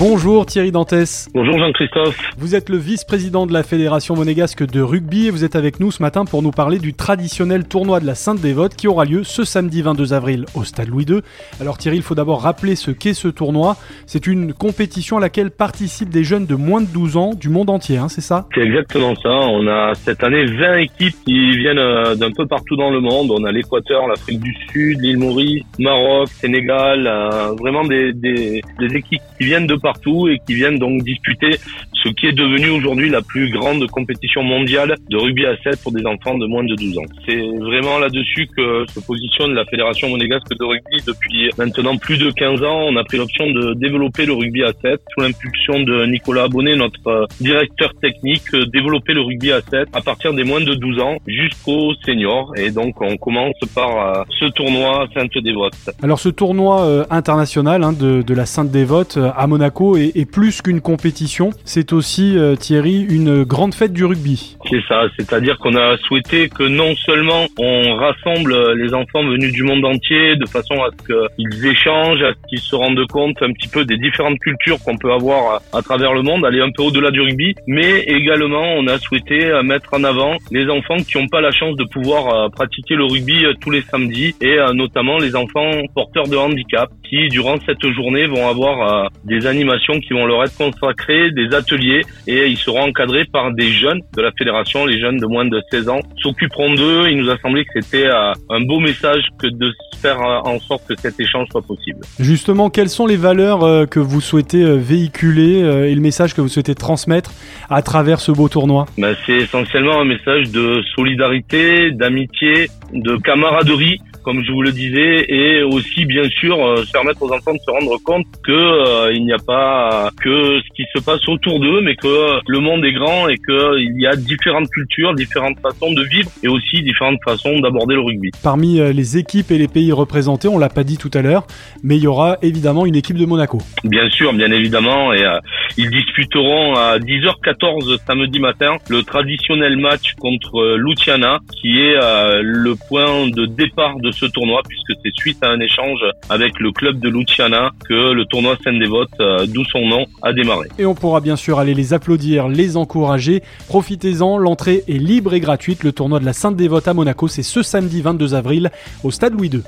Bonjour Thierry Dantès. Bonjour Jean-Christophe. Vous êtes le vice-président de la Fédération monégasque de rugby et vous êtes avec nous ce matin pour nous parler du traditionnel tournoi de la Sainte-Dévote qui aura lieu ce samedi 22 avril au Stade Louis II. Alors Thierry, il faut d'abord rappeler ce qu'est ce tournoi. C'est une compétition à laquelle participent des jeunes de moins de 12 ans du monde entier, hein, c'est ça? C'est exactement ça. On a cette année 20 équipes qui viennent euh, d'un peu partout dans le monde. On a l'Équateur, l'Afrique du Sud, l'île Maurice, Maroc, Sénégal, euh, vraiment des, des, des équipes qui viennent de partout partout et qui viennent donc disputer ce qui est devenu aujourd'hui la plus grande compétition mondiale de rugby à 7 pour des enfants de moins de 12 ans. C'est vraiment là-dessus que se positionne la Fédération monégasque de rugby depuis maintenant plus de 15 ans. On a pris l'option de développer le rugby à 7 sous l'impulsion de Nicolas Abonnet, notre euh, directeur technique, euh, développer le rugby à 7 à partir des moins de 12 ans jusqu'aux seniors. Et donc on commence par euh, ce tournoi Sainte-Dévote. Alors ce tournoi international hein, de, la Sainte-Dévote à Monaco est, plus qu'une compétition. Aussi, euh, Thierry, une grande fête du rugby. C'est ça, c'est-à-dire qu'on a souhaité que non seulement on rassemble les enfants venus du monde entier de façon à ce qu'ils échangent, à ce qu'ils se rendent compte un petit peu des différentes cultures qu'on peut avoir à, travers le monde, aller un peu au-delà du rugby, mais également on a souhaité euh, mettre en avant les enfants qui n'ont pas la chance de pouvoir euh, pratiquer le rugby tous les samedis et notamment les enfants porteurs de handicap qui durant cette journée vont avoir des animations qui vont leur être consacrées, des ateliers et ils seront encadrés par des jeunes de la fédération, les jeunes de moins de 16 ans s'occuperont d'eux. Il nous a semblé que c'était euh, un beau message que de faire euh, en sorte que cet échange soit possible. Justement, quelles sont les valeurs euh, que vous souhaitez véhiculer et le message que vous souhaitez transmettre à travers ce beau tournoi? Ben, C'est essentiellement un message de solidarité, d'amitié, de camaraderie comme je vous le disais, et aussi bien sûr euh, permettre aux enfants de se rendre compte que euh, il n'y a pas que ce qui se passe autour d'eux, mais que le monde est grand et qu'il y a différentes cultures, différentes façons de vivre et aussi différentes façons d'aborder le rugby. Parmi euh, les équipes et les pays représentés, on l'a pas dit tout à l'heure, mais il y aura évidemment une équipe de Monaco. Bien sûr, bien évidemment, et ils disputeront à 10h14 samedi matin le traditionnel match contre Luciana, qui est le point de départ de ce tournoi puisque c'est suite à un échange avec le club de Luciana que le tournoi Sainte-Dévote, euh, d'où son nom, a démarré. Et on pourra bien sûr aller les applaudir, les encourager. Profitez-en, l'entrée est libre et gratuite. Le tournoi de la Sainte-Dévote à Monaco, c'est ce samedi 22 avril au Stade Louis II.